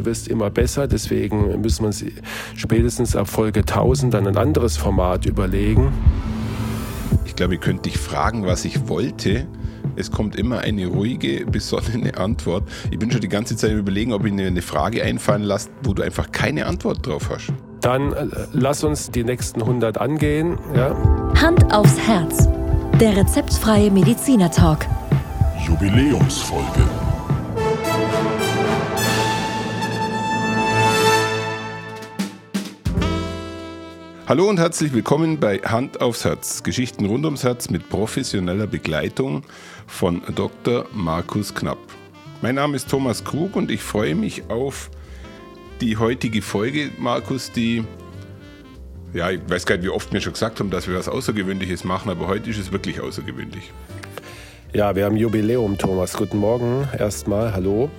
Du wirst immer besser, deswegen müssen wir uns spätestens ab Folge 1000 dann ein anderes Format überlegen. Ich glaube, ihr könnt dich fragen, was ich wollte. Es kommt immer eine ruhige, besonnene Antwort. Ich bin schon die ganze Zeit überlegen, ob ich mir eine Frage einfallen lasse, wo du einfach keine Antwort drauf hast. Dann äh, lass uns die nächsten 100 angehen. Ja? Hand aufs Herz. Der rezeptfreie Mediziner Talk. Jubiläumsfolge. Hallo und herzlich willkommen bei Hand aufs Herz. Geschichten rund ums Herz mit professioneller Begleitung von Dr. Markus Knapp. Mein Name ist Thomas Krug und ich freue mich auf die heutige Folge, Markus, die ja, ich weiß gar nicht, wie oft wir schon gesagt haben, dass wir was Außergewöhnliches machen, aber heute ist es wirklich außergewöhnlich. Ja, wir haben Jubiläum, Thomas. Guten Morgen erstmal. Hallo.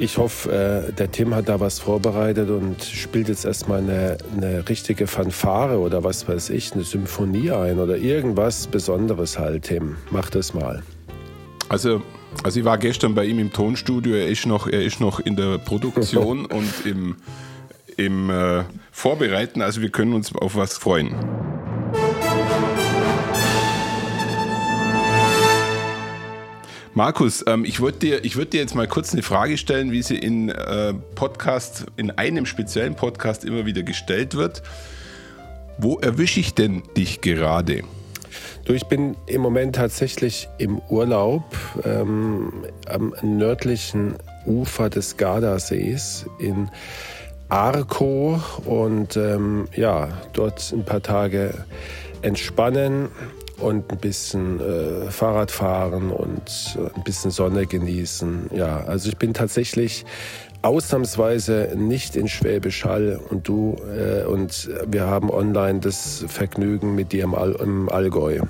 Ich hoffe, äh, der Tim hat da was vorbereitet und spielt jetzt erstmal eine, eine richtige Fanfare oder was weiß ich, eine Symphonie ein oder irgendwas Besonderes halt, Tim. Mach das mal. Also, also ich war gestern bei ihm im Tonstudio, er ist noch, er ist noch in der Produktion und im, im äh, Vorbereiten, also wir können uns auf was freuen. Markus, ähm, ich würde dir, würd dir jetzt mal kurz eine Frage stellen, wie sie in äh, Podcast, in einem speziellen Podcast immer wieder gestellt wird. Wo erwische ich denn dich gerade? Du, ich bin im Moment tatsächlich im Urlaub ähm, am nördlichen Ufer des Gardasees in Arco und ähm, ja, dort ein paar Tage entspannen, und ein bisschen äh, Fahrrad fahren und äh, ein bisschen Sonne genießen. Ja, also ich bin tatsächlich ausnahmsweise nicht in Schwäbisch Hall und du äh, und wir haben online das Vergnügen mit dir im, All, im Allgäu.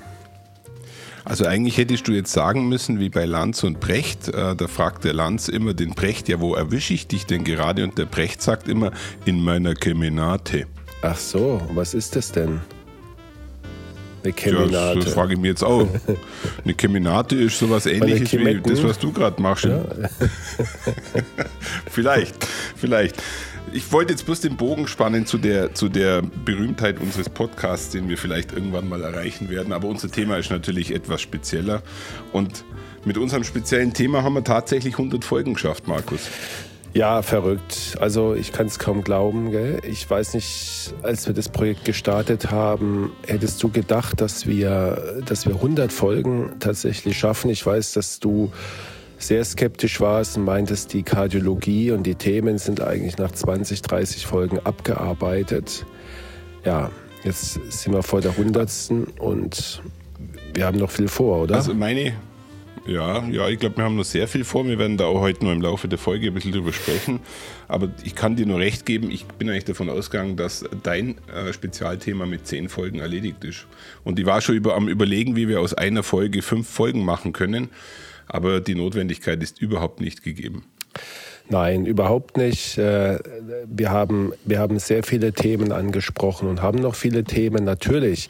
Also eigentlich hättest du jetzt sagen müssen, wie bei Lanz und Brecht, äh, da fragt der Lanz immer den Brecht, ja, wo erwische ich dich denn gerade? Und der Brecht sagt immer, in meiner Kemenate. Ach so, was ist das denn? Eine Keminate. Ja, das frage ich mir jetzt auch. Eine Keminate ist sowas ähnliches wie das, was du gerade machst. Ja. vielleicht, vielleicht. Ich wollte jetzt bloß den Bogen spannen zu der, zu der Berühmtheit unseres Podcasts, den wir vielleicht irgendwann mal erreichen werden. Aber unser Thema ist natürlich etwas spezieller. Und mit unserem speziellen Thema haben wir tatsächlich 100 Folgen geschafft, Markus. Ja, verrückt. Also ich kann es kaum glauben. Gell? Ich weiß nicht, als wir das Projekt gestartet haben, hättest du gedacht, dass wir, dass wir 100 Folgen tatsächlich schaffen. Ich weiß, dass du sehr skeptisch warst und meintest, die Kardiologie und die Themen sind eigentlich nach 20, 30 Folgen abgearbeitet. Ja, jetzt sind wir vor der 100. und wir haben noch viel vor, oder? Also meine ja, ja, ich glaube, wir haben noch sehr viel vor. Wir werden da auch heute noch im Laufe der Folge ein bisschen drüber sprechen. Aber ich kann dir nur recht geben, ich bin eigentlich davon ausgegangen, dass dein äh, Spezialthema mit zehn Folgen erledigt ist. Und ich war schon über, am Überlegen, wie wir aus einer Folge fünf Folgen machen können. Aber die Notwendigkeit ist überhaupt nicht gegeben. Nein, überhaupt nicht. Äh, wir haben, wir haben sehr viele Themen angesprochen und haben noch viele Themen. Natürlich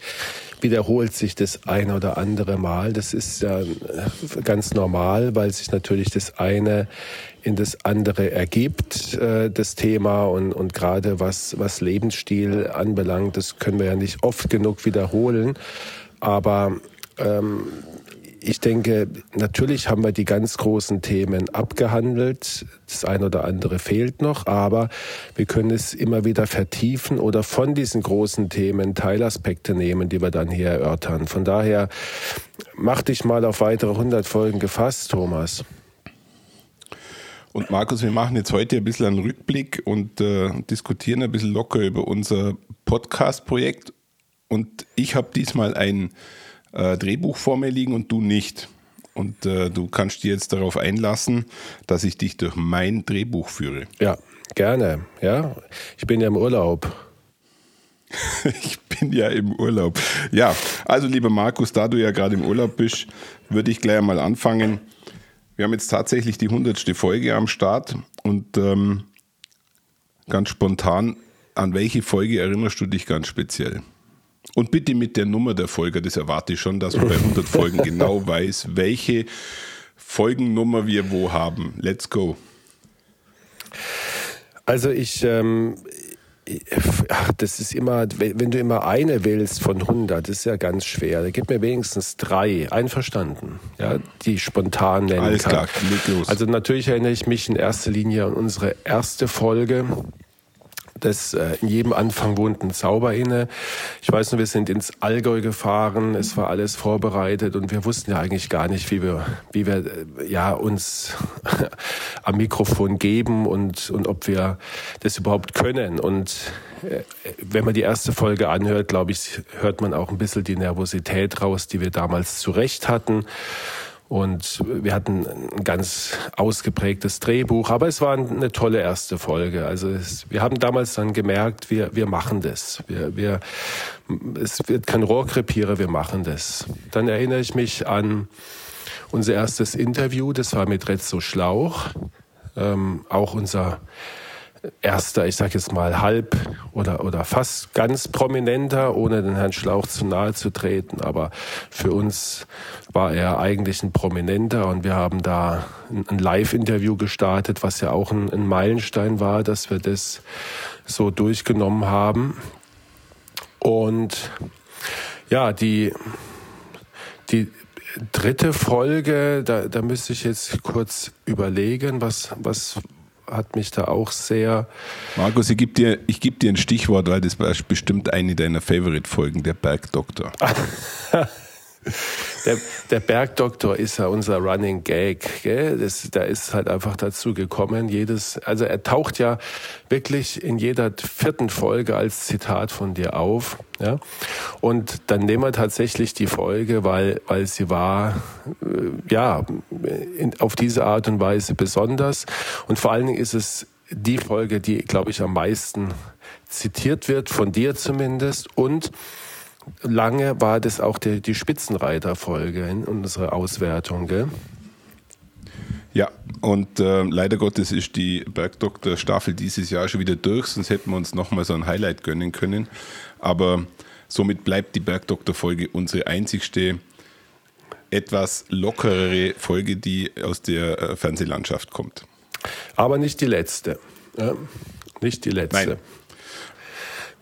wiederholt sich das eine oder andere Mal. Das ist ja ganz normal, weil sich natürlich das eine in das andere ergibt, äh, das Thema. Und, und gerade was, was Lebensstil anbelangt, das können wir ja nicht oft genug wiederholen. Aber ähm, ich denke, natürlich haben wir die ganz großen Themen abgehandelt. Das eine oder andere fehlt noch, aber wir können es immer wieder vertiefen oder von diesen großen Themen Teilaspekte nehmen, die wir dann hier erörtern. Von daher mach dich mal auf weitere 100 Folgen gefasst, Thomas. Und Markus, wir machen jetzt heute ein bisschen einen Rückblick und äh, diskutieren ein bisschen locker über unser Podcast-Projekt. Und ich habe diesmal ein äh, Drehbuch vor mir liegen und du nicht. Und äh, du kannst dir jetzt darauf einlassen, dass ich dich durch mein Drehbuch führe. Ja, gerne. Ja, ich bin ja im Urlaub. ich bin ja im Urlaub. Ja, also lieber Markus, da du ja gerade im Urlaub bist, würde ich gleich einmal anfangen. Wir haben jetzt tatsächlich die hundertste Folge am Start und ähm, ganz spontan, an welche Folge erinnerst du dich ganz speziell? Und bitte mit der Nummer der Folge, das erwarte ich schon, dass man bei 100 Folgen genau weiß, welche Folgennummer wir wo haben. Let's go. Also ich, ähm, ach, das ist immer, wenn du immer eine willst von 100, das ist ja ganz schwer. Gib mir wenigstens drei. Einverstanden, ja, die spontan nennen Alles kann. klar, los. Also natürlich erinnere ich mich in erster Linie an unsere erste Folge. Das, äh, in jedem Anfang wohnt ein Zauber inne. Ich weiß nur, wir sind ins Allgäu gefahren, es war alles vorbereitet und wir wussten ja eigentlich gar nicht, wie wir, wie wir äh, ja, uns am Mikrofon geben und, und ob wir das überhaupt können. Und äh, wenn man die erste Folge anhört, glaube ich, hört man auch ein bisschen die Nervosität raus, die wir damals zurecht hatten. Und wir hatten ein ganz ausgeprägtes Drehbuch, aber es war eine tolle erste Folge. Also es, wir haben damals dann gemerkt, wir, wir machen das. Wir, wir, es wird kein Rohrkrepierer, wir machen das. Dann erinnere ich mich an unser erstes Interview, das war mit Rezzo Schlauch, ähm, auch unser erster, ich sage jetzt mal halb oder, oder fast ganz prominenter, ohne den Herrn Schlauch zu nahe zu treten. Aber für uns war er eigentlich ein Prominenter und wir haben da ein Live-Interview gestartet, was ja auch ein, ein Meilenstein war, dass wir das so durchgenommen haben. Und ja, die, die dritte Folge, da, da müsste ich jetzt kurz überlegen, was, was, hat mich da auch sehr. Markus, ich gebe dir, geb dir ein Stichwort, weil das war bestimmt eine deiner Favorite-Folgen, der Bergdoktor. der, der Bergdoktor ist ja unser Running Gag. Gell? Das, da ist halt einfach dazu gekommen. Jedes, also er taucht ja wirklich in jeder vierten Folge als Zitat von dir auf. Ja? Und dann nehmen wir tatsächlich die Folge, weil, weil sie war äh, ja in, auf diese Art und Weise besonders. Und vor allen Dingen ist es die Folge, die, glaube ich, am meisten zitiert wird, von dir zumindest. Und lange war das auch die, die Spitzenreiterfolge in unserer Auswertung. Gell? Ja, und äh, leider Gottes ist die Bergdoktor-Staffel dieses Jahr schon wieder durch, sonst hätten wir uns nochmal so ein Highlight gönnen können. Aber somit bleibt die Bergdoktor-Folge unsere einzigste etwas lockerere Folge, die aus der äh, Fernsehlandschaft kommt. Aber nicht die letzte. Ja? Nicht die letzte. Nein.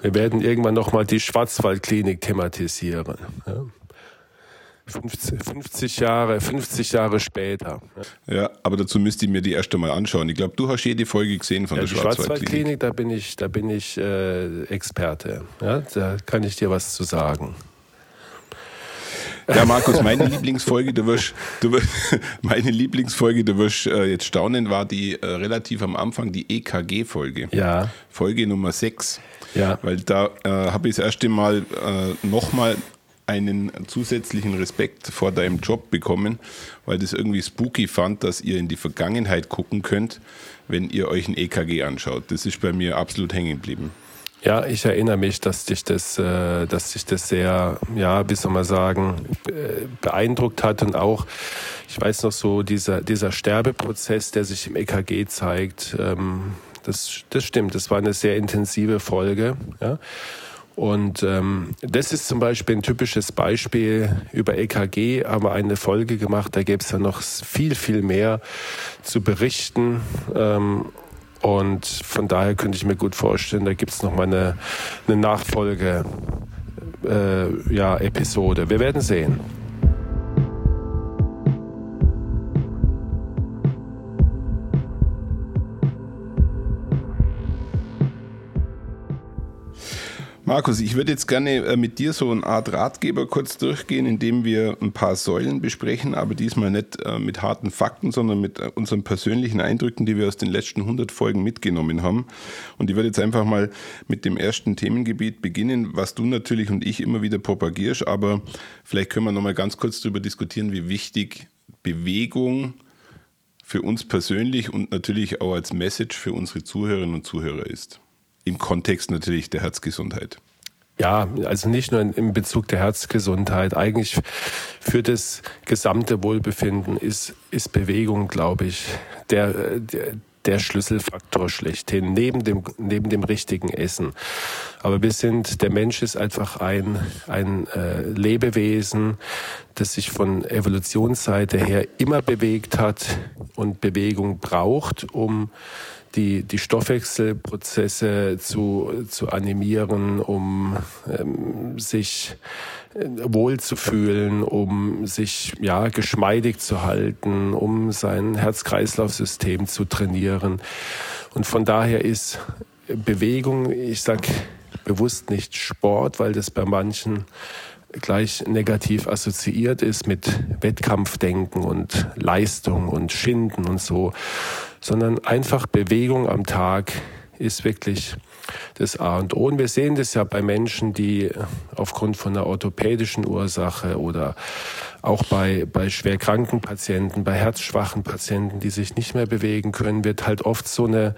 Wir werden irgendwann nochmal die Schwarzwaldklinik thematisieren. Ja. 50, 50, Jahre, 50 Jahre später. Ja, aber dazu müsste ich mir die erste mal anschauen. Ich glaube, du hast jede Folge gesehen von ja, der die Schwarzwaldklinik. Schwarzwaldklinik, da bin ich, da bin ich äh, Experte. Ja, da kann ich dir was zu sagen. Ja, Markus, meine Lieblingsfolge, du wirst, du wirst, meine Lieblingsfolge, du wirst äh, jetzt staunen, war die äh, relativ am Anfang die EKG-Folge. Ja. Folge Nummer 6. Ja. Weil da äh, habe ich das erste Mal äh, nochmal einen zusätzlichen Respekt vor deinem Job bekommen, weil das irgendwie spooky fand, dass ihr in die Vergangenheit gucken könnt, wenn ihr euch ein EKG anschaut. Das ist bei mir absolut hängen geblieben. Ja, ich erinnere mich, dass dich das, äh, dass dich das sehr, ja, wie soll man sagen, beeindruckt hat und auch, ich weiß noch so, dieser, dieser Sterbeprozess, der sich im EKG zeigt, ähm, das, das stimmt, das war eine sehr intensive Folge, ja. Und ähm, das ist zum Beispiel ein typisches Beispiel. Über EKG haben wir eine Folge gemacht, da gäbe es ja noch viel, viel mehr zu berichten. Ähm, und von daher könnte ich mir gut vorstellen, da gibt es nochmal eine, eine Nachfolge, äh, ja. Wir werden sehen. Markus, ich würde jetzt gerne äh, mit dir so eine Art Ratgeber kurz durchgehen, indem wir ein paar Säulen besprechen, aber diesmal nicht äh, mit harten Fakten, sondern mit äh, unseren persönlichen Eindrücken, die wir aus den letzten 100 Folgen mitgenommen haben. Und ich würde jetzt einfach mal mit dem ersten Themengebiet beginnen, was du natürlich und ich immer wieder propagierst, aber vielleicht können wir nochmal ganz kurz darüber diskutieren, wie wichtig Bewegung für uns persönlich und natürlich auch als Message für unsere Zuhörerinnen und Zuhörer ist im Kontext natürlich der Herzgesundheit. Ja, also nicht nur in Bezug der Herzgesundheit. Eigentlich für das gesamte Wohlbefinden ist, ist Bewegung, glaube ich, der, der, der Schlüsselfaktor schlechthin, neben dem, neben dem richtigen Essen. Aber wir sind, der Mensch ist einfach ein, ein äh, Lebewesen, das sich von Evolutionsseite her immer bewegt hat und Bewegung braucht, um die, die Stoffwechselprozesse zu, zu animieren, um ähm, sich äh, wohlzufühlen, um sich ja geschmeidig zu halten, um sein Herz-Kreislauf-System zu trainieren. Und von daher ist Bewegung, ich sag bewusst nicht Sport, weil das bei manchen gleich negativ assoziiert ist mit Wettkampfdenken und Leistung und Schinden und so, sondern einfach Bewegung am Tag ist wirklich das A und O. Und wir sehen das ja bei Menschen, die aufgrund von einer orthopädischen Ursache oder auch bei, bei schwerkranken Patienten, bei herzschwachen Patienten, die sich nicht mehr bewegen können, wird halt oft so eine,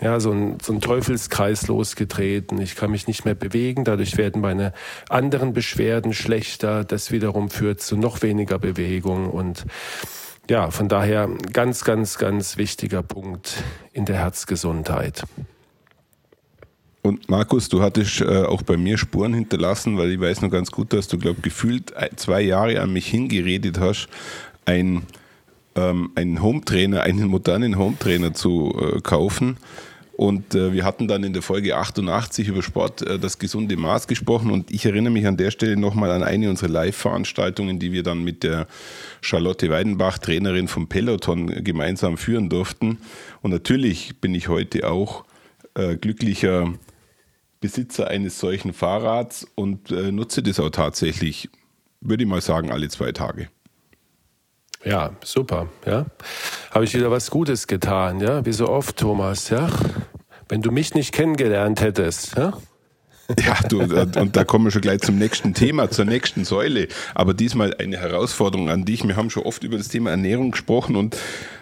ja, so ein, so ein Teufelskreis losgetreten. Ich kann mich nicht mehr bewegen, dadurch werden meine anderen Beschwerden schlechter. Das wiederum führt zu noch weniger Bewegung und ja, von daher ganz, ganz, ganz wichtiger Punkt in der Herzgesundheit. Und Markus, du hattest äh, auch bei mir Spuren hinterlassen, weil ich weiß noch ganz gut, dass du, glaube gefühlt zwei Jahre an mich hingeredet hast, ein, ähm, einen Hometrainer, einen modernen Hometrainer zu äh, kaufen. Und äh, wir hatten dann in der Folge 88 über Sport äh, das gesunde Maß gesprochen. Und ich erinnere mich an der Stelle nochmal an eine unserer Live-Veranstaltungen, die wir dann mit der Charlotte Weidenbach, Trainerin vom Peloton, gemeinsam führen durften. Und natürlich bin ich heute auch äh, glücklicher Besitzer eines solchen Fahrrads und äh, nutze das auch tatsächlich, würde ich mal sagen, alle zwei Tage. Ja, super, ja. Habe ich wieder was Gutes getan, ja, wie so oft, Thomas, ja. Wenn du mich nicht kennengelernt hättest, ja. Ja, du, und da kommen wir schon gleich zum nächsten Thema, zur nächsten Säule. Aber diesmal eine Herausforderung an dich. Wir haben schon oft über das Thema Ernährung gesprochen und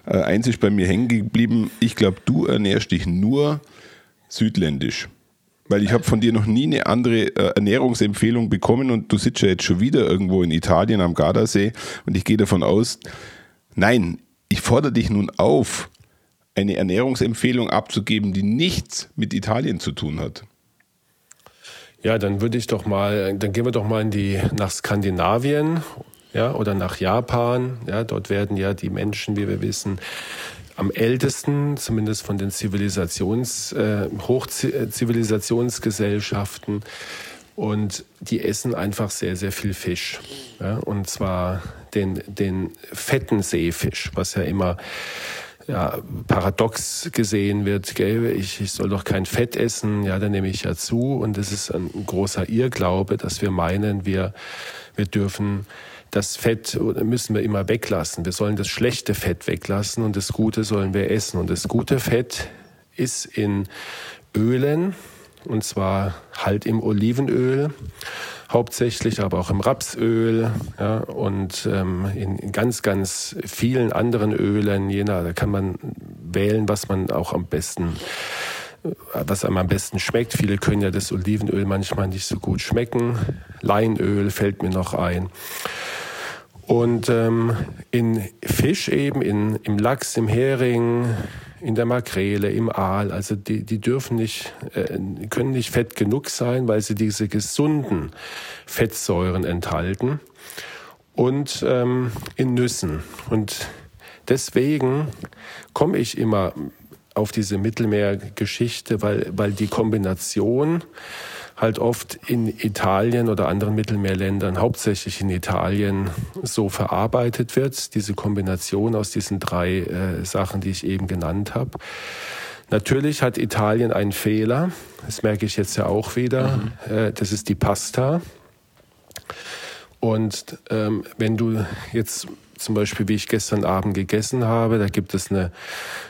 äh, eins ist bei mir hängen geblieben. Ich glaube, du ernährst dich nur südländisch. Weil ich habe von dir noch nie eine andere äh, Ernährungsempfehlung bekommen und du sitzt ja jetzt schon wieder irgendwo in Italien am Gardasee und ich gehe davon aus, nein, ich fordere dich nun auf, eine Ernährungsempfehlung abzugeben, die nichts mit Italien zu tun hat. Ja, dann würde ich doch mal, dann gehen wir doch mal in die, nach Skandinavien, ja, oder nach Japan. Ja, dort werden ja die Menschen, wie wir wissen, am ältesten, zumindest von den Zivilisations, äh, Hochzivilisationsgesellschaften. Und die essen einfach sehr, sehr viel Fisch. Ja? Und zwar den, den fetten Seefisch, was ja immer ja, paradox gesehen wird. Gell? Ich, ich soll doch kein Fett essen, ja, dann nehme ich ja zu. Und das ist ein großer Irrglaube, dass wir meinen, wir, wir dürfen das Fett müssen wir immer weglassen. Wir sollen das schlechte Fett weglassen und das Gute sollen wir essen. Und das gute Fett ist in Ölen, und zwar halt im Olivenöl hauptsächlich, aber auch im Rapsöl ja, und ähm, in, ganz, ganz vielen anderen Ölen. Je nach, da kann man wählen, was man auch am besten was einem am besten schmeckt. Viele können ja das Olivenöl manchmal nicht so gut schmecken. Leinöl fällt mir noch ein. Und ähm, in Fisch eben, in, im Lachs, im Hering, in der Makrele, im Aal, also die, die dürfen nicht, äh, können nicht fett genug sein, weil sie diese gesunden Fettsäuren enthalten. Und ähm, in Nüssen. Und deswegen komme ich immer auf diese Mittelmeergeschichte, weil, weil die Kombination halt oft in Italien oder anderen Mittelmeerländern, hauptsächlich in Italien, so verarbeitet wird. Diese Kombination aus diesen drei äh, Sachen, die ich eben genannt habe. Natürlich hat Italien einen Fehler, das merke ich jetzt ja auch wieder, mhm. äh, das ist die Pasta. Und ähm, wenn du jetzt zum Beispiel, wie ich gestern Abend gegessen habe, da gibt es eine,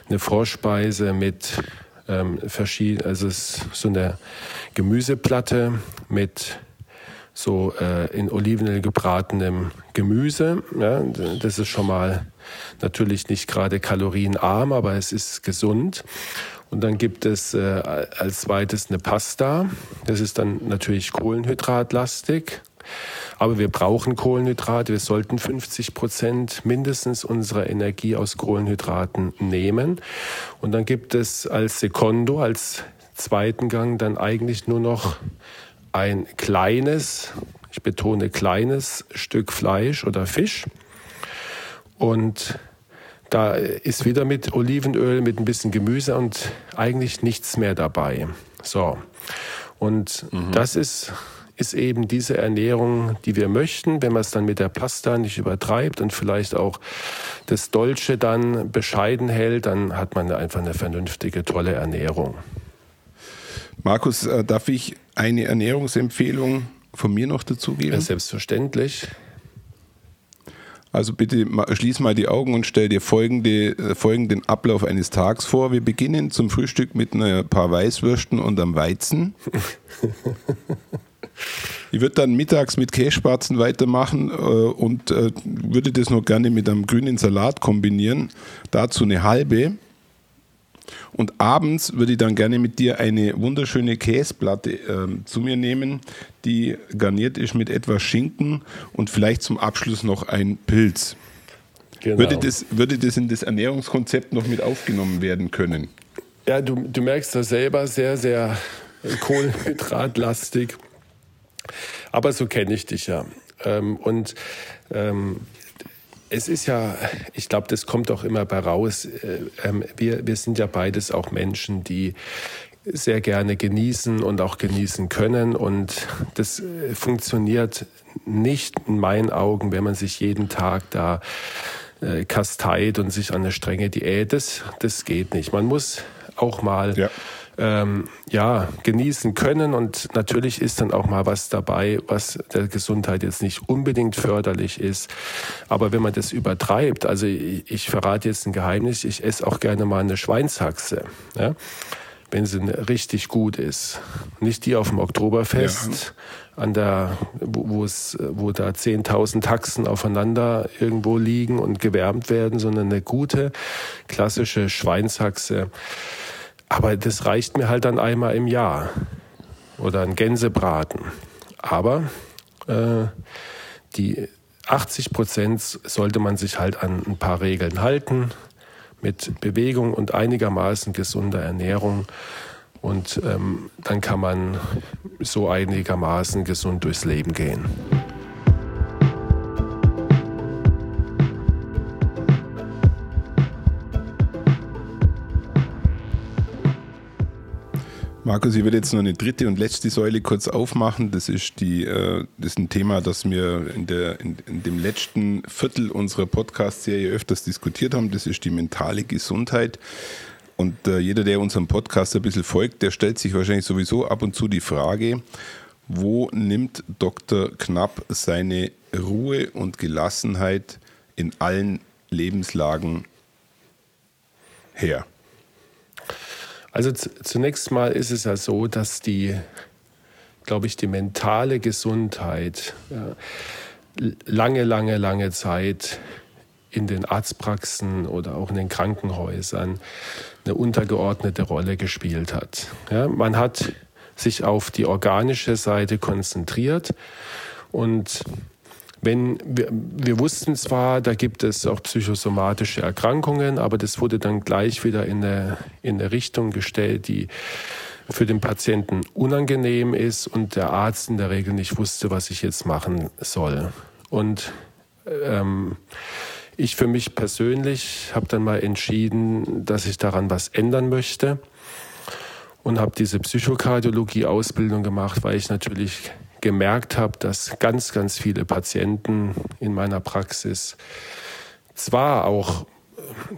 eine Vorspeise mit ähm, verschieden, also es ist so eine Gemüseplatte mit so äh, in Olivenöl gebratenem Gemüse. Ja, das ist schon mal natürlich nicht gerade kalorienarm, aber es ist gesund. Und dann gibt es äh, als zweites eine Pasta. Das ist dann natürlich kohlenhydratlastig. Aber wir brauchen Kohlenhydrate. Wir sollten 50 Prozent mindestens unserer Energie aus Kohlenhydraten nehmen. Und dann gibt es als Sekondo, als zweiten Gang dann eigentlich nur noch ein kleines, ich betone kleines Stück Fleisch oder Fisch. Und da ist wieder mit Olivenöl, mit ein bisschen Gemüse und eigentlich nichts mehr dabei. So. Und mhm. das ist, ist eben diese Ernährung, die wir möchten, wenn man es dann mit der Pasta nicht übertreibt und vielleicht auch das Dolce dann bescheiden hält, dann hat man einfach eine vernünftige, tolle Ernährung. Markus, äh, darf ich eine Ernährungsempfehlung von mir noch dazu geben? Ja, selbstverständlich. Also bitte schließ mal die Augen und stell dir folgende, äh, folgenden Ablauf eines Tages vor. Wir beginnen zum Frühstück mit ein paar Weißwürsten und einem Weizen. Ich würde dann mittags mit Kässpatzen weitermachen äh, und äh, würde das noch gerne mit einem grünen Salat kombinieren. Dazu eine halbe. Und abends würde ich dann gerne mit dir eine wunderschöne Käseplatte äh, zu mir nehmen, die garniert ist mit etwas Schinken und vielleicht zum Abschluss noch ein Pilz. Genau. Würde, das, würde das in das Ernährungskonzept noch mit aufgenommen werden können? Ja, du, du merkst das selber sehr, sehr kohlenhydratlastig. Aber so kenne ich dich ja. Ähm, und ähm, es ist ja, ich glaube, das kommt auch immer bei raus. Äh, ähm, wir, wir sind ja beides auch Menschen, die sehr gerne genießen und auch genießen können. Und das äh, funktioniert nicht in meinen Augen, wenn man sich jeden Tag da äh, kasteit und sich an eine strenge Diät. Das, das geht nicht. Man muss auch mal ja ähm, ja, genießen können. Und natürlich ist dann auch mal was dabei, was der Gesundheit jetzt nicht unbedingt förderlich ist. Aber wenn man das übertreibt, also ich, ich verrate jetzt ein Geheimnis, ich esse auch gerne mal eine Schweinshaxe. Ja? wenn sie richtig gut ist. Nicht die auf dem Oktoberfest, ja. an der, wo, es, wo da 10.000 Taxen aufeinander irgendwo liegen und gewärmt werden, sondern eine gute, klassische Schweinshaxe. Aber das reicht mir halt dann einmal im Jahr. Oder ein Gänsebraten. Aber äh, die 80 Prozent sollte man sich halt an ein paar Regeln halten. Mit Bewegung und einigermaßen gesunder Ernährung. Und ähm, dann kann man so einigermaßen gesund durchs Leben gehen. Markus, ich würde jetzt noch eine dritte und letzte Säule kurz aufmachen. Das ist, die, äh, das ist ein Thema, das wir in, der, in, in dem letzten Viertel unserer Podcast-Serie öfters diskutiert haben. Das ist die mentale Gesundheit. Und äh, jeder, der unserem Podcast ein bisschen folgt, der stellt sich wahrscheinlich sowieso ab und zu die Frage, wo nimmt Dr. Knapp seine Ruhe und Gelassenheit in allen Lebenslagen her? Also zunächst mal ist es ja so, dass die, glaube ich, die mentale Gesundheit ja, lange, lange, lange Zeit in den Arztpraxen oder auch in den Krankenhäusern eine untergeordnete Rolle gespielt hat. Ja, man hat sich auf die organische Seite konzentriert und wenn wir, wir wussten zwar, da gibt es auch psychosomatische Erkrankungen, aber das wurde dann gleich wieder in eine, in eine Richtung gestellt, die für den Patienten unangenehm ist und der Arzt in der Regel nicht wusste, was ich jetzt machen soll. Und ähm, ich für mich persönlich habe dann mal entschieden, dass ich daran was ändern möchte und habe diese Psychokardiologie-Ausbildung gemacht, weil ich natürlich gemerkt habe, dass ganz, ganz viele Patienten in meiner Praxis zwar auch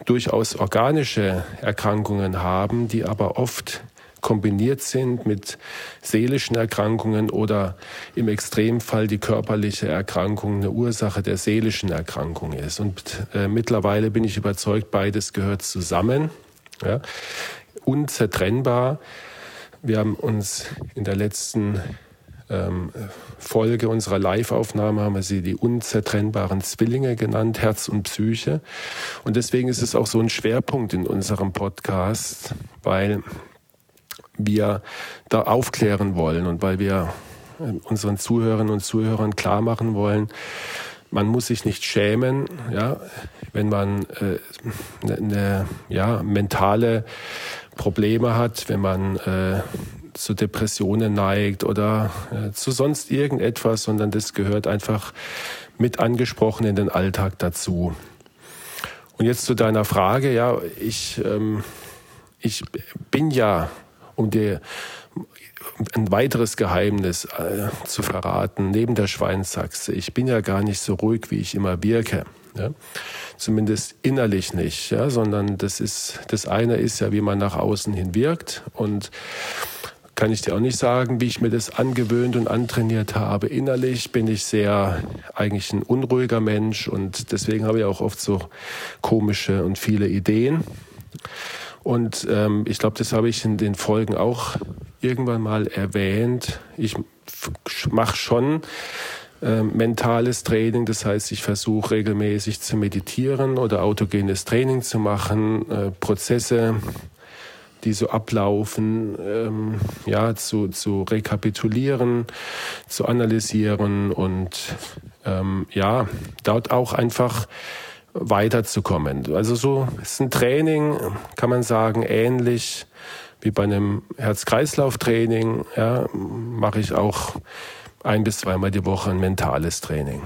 durchaus organische Erkrankungen haben, die aber oft kombiniert sind mit seelischen Erkrankungen oder im Extremfall die körperliche Erkrankung eine Ursache der seelischen Erkrankung ist. Und äh, mittlerweile bin ich überzeugt, beides gehört zusammen, ja, unzertrennbar. Wir haben uns in der letzten Folge unserer Live-Aufnahme haben wir sie die unzertrennbaren Zwillinge genannt, Herz und Psyche. Und deswegen ist es auch so ein Schwerpunkt in unserem Podcast, weil wir da aufklären wollen und weil wir äh, unseren Zuhörerinnen und Zuhörern klar machen wollen, man muss sich nicht schämen, ja, wenn man äh, ne, ne, ja, mentale Probleme hat, wenn man äh, zu Depressionen neigt oder äh, zu sonst irgendetwas, sondern das gehört einfach mit angesprochen in den Alltag dazu. Und jetzt zu deiner Frage, ja, ich, ähm, ich bin ja, um dir ein weiteres Geheimnis äh, zu verraten, neben der Schweinsachse, ich bin ja gar nicht so ruhig, wie ich immer wirke. Ja? Zumindest innerlich nicht, ja? sondern das ist, das eine ist ja, wie man nach außen hin wirkt und kann ich dir auch nicht sagen, wie ich mir das angewöhnt und antrainiert habe. Innerlich bin ich sehr eigentlich ein unruhiger Mensch und deswegen habe ich auch oft so komische und viele Ideen. Und ähm, ich glaube, das habe ich in den Folgen auch irgendwann mal erwähnt. Ich mache schon äh, mentales Training, das heißt, ich versuche regelmäßig zu meditieren oder autogenes Training zu machen, äh, Prozesse die so ablaufen, ähm, ja, zu, zu rekapitulieren, zu analysieren und ähm, ja, dort auch einfach weiterzukommen. Also so ist ein Training, kann man sagen, ähnlich wie bei einem Herz-Kreislauf-Training, ja, mache ich auch ein bis zweimal die Woche ein mentales Training.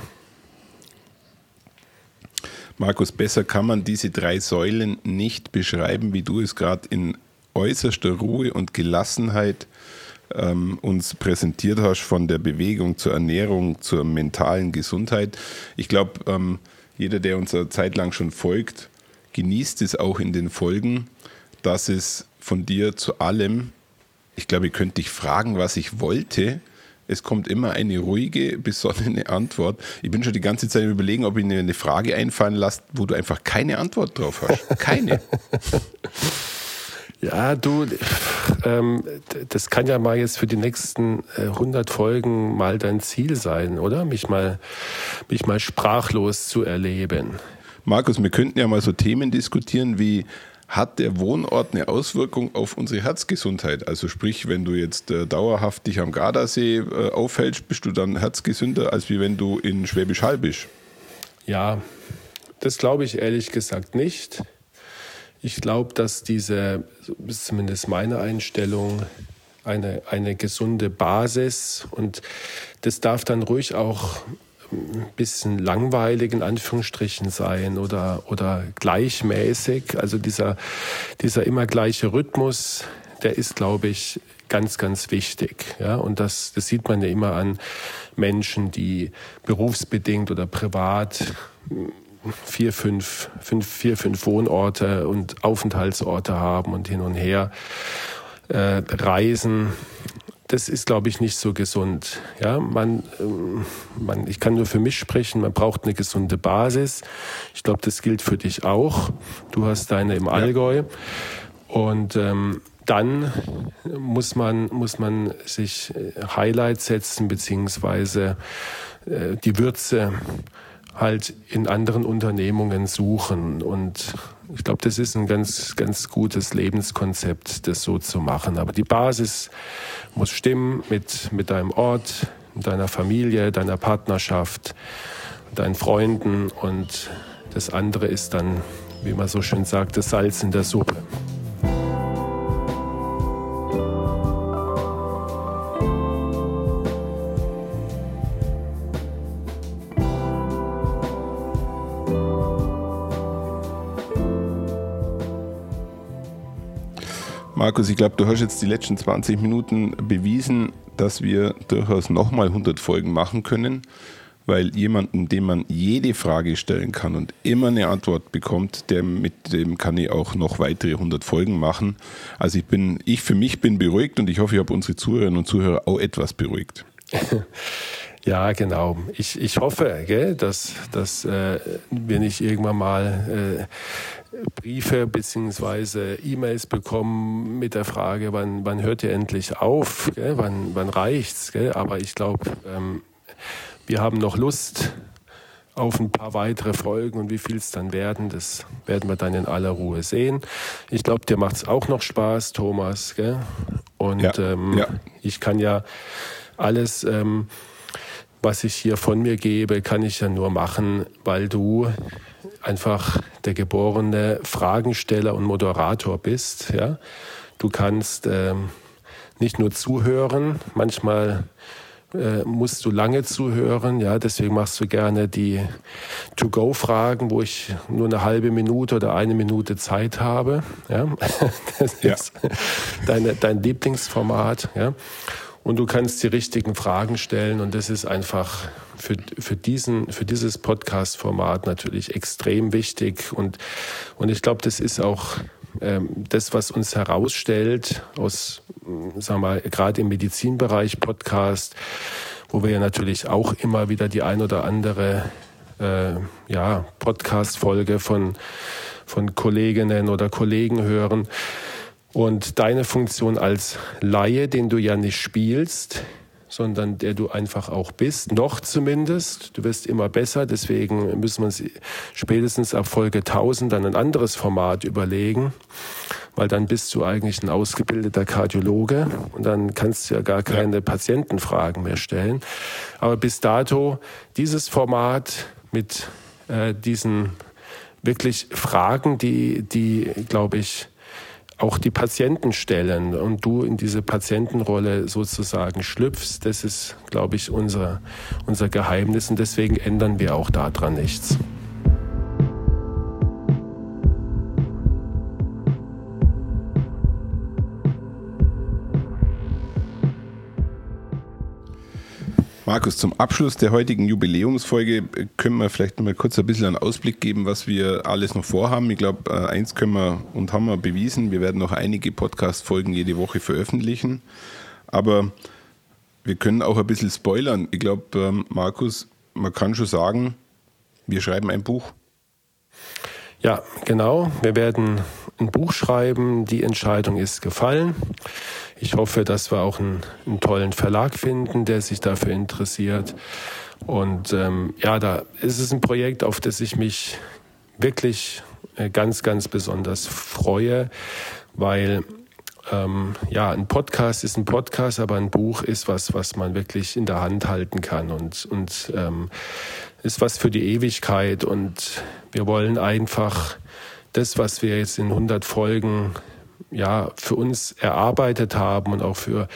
Markus, besser kann man diese drei Säulen nicht beschreiben, wie du es gerade in äußerster Ruhe und Gelassenheit ähm, uns präsentiert hast, von der Bewegung zur Ernährung, zur mentalen Gesundheit. Ich glaube, ähm, jeder, der uns eine Zeit lang schon folgt, genießt es auch in den Folgen, dass es von dir zu allem, ich glaube, ich könnte dich fragen, was ich wollte. Es kommt immer eine ruhige, besonnene Antwort. Ich bin schon die ganze Zeit überlegen, ob ich mir eine Frage einfallen lasse, wo du einfach keine Antwort drauf hast. Keine. Ja, du, ähm, das kann ja mal jetzt für die nächsten äh, 100 Folgen mal dein Ziel sein, oder? Mich mal, mich mal sprachlos zu erleben. Markus, wir könnten ja mal so Themen diskutieren wie hat der Wohnort eine Auswirkung auf unsere Herzgesundheit? Also sprich, wenn du jetzt äh, dauerhaft dich am Gardasee äh, aufhältst, bist du dann herzgesünder, als wie wenn du in Schwäbisch Hall bist? Ja, das glaube ich ehrlich gesagt nicht. Ich glaube, dass diese, zumindest meine Einstellung, eine, eine gesunde Basis und das darf dann ruhig auch ein bisschen langweilig in Anführungsstrichen sein oder, oder gleichmäßig. Also dieser, dieser immer gleiche Rhythmus, der ist, glaube ich, ganz, ganz wichtig. Ja? Und das, das sieht man ja immer an Menschen, die berufsbedingt oder privat vier, fünf, fünf, vier, fünf Wohnorte und Aufenthaltsorte haben und hin und her äh, reisen. Das ist, glaube ich, nicht so gesund. Ja, man, ähm, man, ich kann nur für mich sprechen. Man braucht eine gesunde Basis. Ich glaube, das gilt für dich auch. Du hast deine im Allgäu. Und ähm, dann muss man, muss man sich äh, Highlights setzen, beziehungsweise äh, die Würze halt in anderen Unternehmungen suchen. Und ich glaube, das ist ein ganz, ganz gutes Lebenskonzept, das so zu machen. Aber die Basis muss stimmen mit, mit deinem Ort, deiner Familie, deiner Partnerschaft, deinen Freunden. Und das andere ist dann, wie man so schön sagt, das Salz in der Suppe. Markus, ich glaube, du hast jetzt die letzten 20 Minuten bewiesen, dass wir durchaus nochmal 100 Folgen machen können, weil jemanden, dem man jede Frage stellen kann und immer eine Antwort bekommt, der, mit dem kann ich auch noch weitere 100 Folgen machen. Also ich bin, ich für mich bin beruhigt und ich hoffe, ich habe unsere Zuhörerinnen und Zuhörer auch etwas beruhigt. Ja, genau. Ich, ich hoffe, gell, dass, dass äh, wir nicht irgendwann mal äh, Briefe bzw. E-Mails bekommen mit der Frage, wann, wann hört ihr endlich auf, gell? Wann, wann reicht's? Gell? Aber ich glaube, ähm, wir haben noch Lust auf ein paar weitere Folgen und wie viel es dann werden, das werden wir dann in aller Ruhe sehen. Ich glaube, dir macht es auch noch Spaß, Thomas. Gell? Und ja, ähm, ja. ich kann ja alles ähm, was ich hier von mir gebe, kann ich ja nur machen, weil du einfach der geborene Fragensteller und Moderator bist. Ja? Du kannst ähm, nicht nur zuhören, manchmal äh, musst du lange zuhören. Ja, deswegen machst du gerne die To-Go-Fragen, wo ich nur eine halbe Minute oder eine Minute Zeit habe. Ja, das ja. ist deine, dein Lieblingsformat. Ja. Und du kannst die richtigen Fragen stellen und das ist einfach für, für, diesen, für dieses Podcast-Format natürlich extrem wichtig. Und, und ich glaube, das ist auch ähm, das, was uns herausstellt aus, sagen wir mal, gerade im Medizinbereich Podcast, wo wir ja natürlich auch immer wieder die ein oder andere äh, ja, Podcast-Folge von, von Kolleginnen oder Kollegen hören. Und deine Funktion als Laie, den du ja nicht spielst, sondern der du einfach auch bist, noch zumindest. Du wirst immer besser, deswegen müssen wir uns spätestens ab Folge 1000 dann ein anderes Format überlegen, weil dann bist du eigentlich ein ausgebildeter Kardiologe und dann kannst du ja gar keine Patientenfragen mehr stellen. Aber bis dato dieses Format mit äh, diesen wirklich Fragen, die, die glaube ich, auch die Patienten stellen und du in diese Patientenrolle sozusagen schlüpfst, das ist, glaube ich, unser, unser Geheimnis und deswegen ändern wir auch daran nichts. Markus, zum Abschluss der heutigen Jubiläumsfolge können wir vielleicht mal kurz ein bisschen einen Ausblick geben, was wir alles noch vorhaben. Ich glaube, äh, eins können wir und haben wir bewiesen, wir werden noch einige Podcast-Folgen jede Woche veröffentlichen. Aber wir können auch ein bisschen spoilern. Ich glaube, ähm, Markus, man kann schon sagen, wir schreiben ein Buch. Ja, genau. Wir werden ein Buch schreiben. Die Entscheidung ist gefallen. Ich hoffe, dass wir auch einen, einen tollen Verlag finden, der sich dafür interessiert. Und ähm, ja, da ist es ein Projekt, auf das ich mich wirklich äh, ganz, ganz besonders freue, weil ähm, ja, ein Podcast ist ein Podcast, aber ein Buch ist was, was man wirklich in der Hand halten kann und, und ähm, ist was für die Ewigkeit. Und wir wollen einfach das, was wir jetzt in 100 Folgen ja, für uns erarbeitet haben und auch für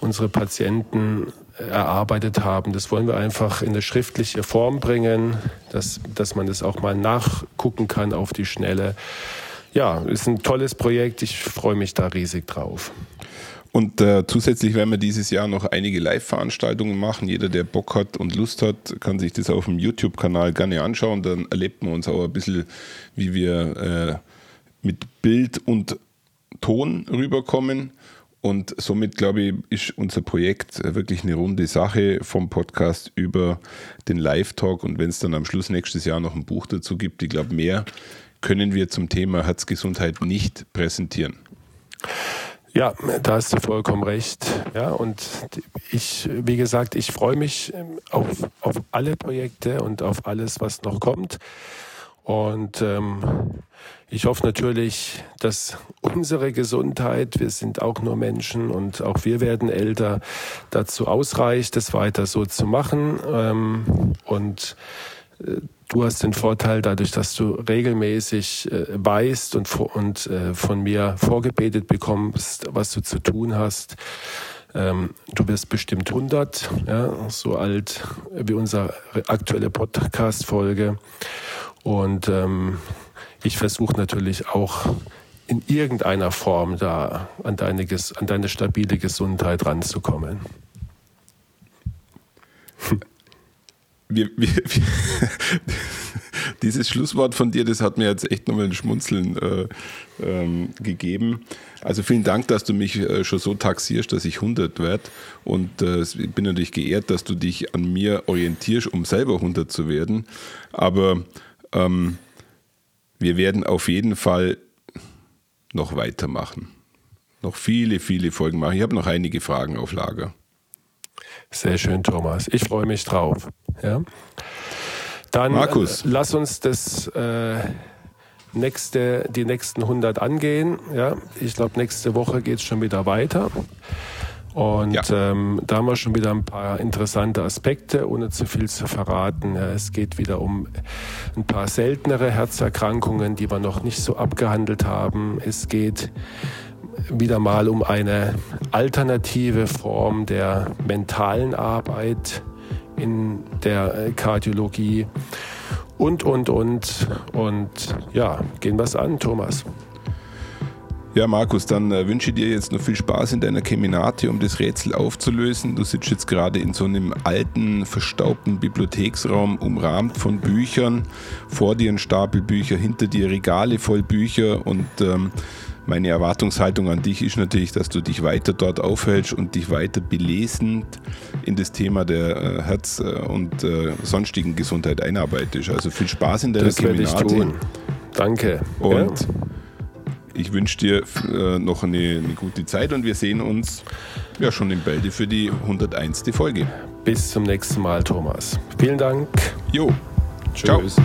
unsere Patienten erarbeitet haben. Das wollen wir einfach in eine schriftliche Form bringen, dass, dass man das auch mal nachgucken kann auf die Schnelle. Ja, ist ein tolles Projekt. Ich freue mich da riesig drauf. Und äh, zusätzlich werden wir dieses Jahr noch einige Live-Veranstaltungen machen. Jeder, der Bock hat und Lust hat, kann sich das auf dem YouTube-Kanal gerne anschauen. Dann erlebt man uns auch ein bisschen, wie wir äh, mit Bild und Ton rüberkommen. Und somit, glaube ich, ist unser Projekt wirklich eine runde Sache vom Podcast über den Live-Talk. Und wenn es dann am Schluss nächstes Jahr noch ein Buch dazu gibt, ich glaube, mehr können wir zum Thema Herzgesundheit nicht präsentieren. Ja, da hast du vollkommen recht. Ja, und ich, wie gesagt, ich freue mich auf, auf alle Projekte und auf alles, was noch kommt. Und ähm, ich hoffe natürlich, dass unsere Gesundheit, wir sind auch nur Menschen und auch wir werden älter, dazu ausreicht, das weiter so zu machen. Ähm, und äh, du hast den Vorteil dadurch, dass du regelmäßig äh, weißt und, und äh, von mir vorgebetet bekommst, was du zu tun hast. Ähm, du wirst bestimmt 100, ja, so alt wie unsere aktuelle Podcast-Folge. Und ähm, ich versuche natürlich auch in irgendeiner Form da an deine, an deine stabile Gesundheit ranzukommen. Wir, wir, dieses Schlusswort von dir, das hat mir jetzt echt nochmal ein Schmunzeln äh, ähm, gegeben. Also vielen Dank, dass du mich äh, schon so taxierst, dass ich 100 werde. Und äh, ich bin natürlich geehrt, dass du dich an mir orientierst, um selber 100 zu werden. Aber ähm, wir werden auf jeden Fall noch weitermachen. Noch viele, viele Folgen machen. Ich habe noch einige Fragen auf Lager. Sehr schön, Thomas. Ich freue mich drauf. Ja? Dann Markus. Äh, lass uns das äh, nächste, die nächsten 100 angehen. Ja? Ich glaube, nächste Woche geht es schon wieder weiter. Und ja. ähm, da haben wir schon wieder ein paar interessante Aspekte, ohne zu viel zu verraten. Es geht wieder um ein paar seltenere Herzerkrankungen, die wir noch nicht so abgehandelt haben. Es geht wieder mal um eine alternative Form der mentalen Arbeit in der äh, Kardiologie und, und, und. Und ja, gehen wir es an, Thomas. Ja, Markus, dann äh, wünsche ich dir jetzt noch viel Spaß in deiner Keminate, um das Rätsel aufzulösen. Du sitzt jetzt gerade in so einem alten, verstaubten Bibliotheksraum, umrahmt von Büchern. Vor dir ein Stapel Bücher, hinter dir Regale voll Bücher und ähm, meine Erwartungshaltung an dich ist natürlich, dass du dich weiter dort aufhältst und dich weiter belesend in das Thema der äh, Herz- äh, und äh, sonstigen Gesundheit einarbeitest. Also viel Spaß in deiner das tun. Danke. Und ja ich wünsche dir noch eine, eine, gute Zeit und wir sehen uns ja schon in Bälde für die 101. Folge. Bis zum nächsten Mal, Thomas. Vielen Dank. Jo. Tschüss. Ciao.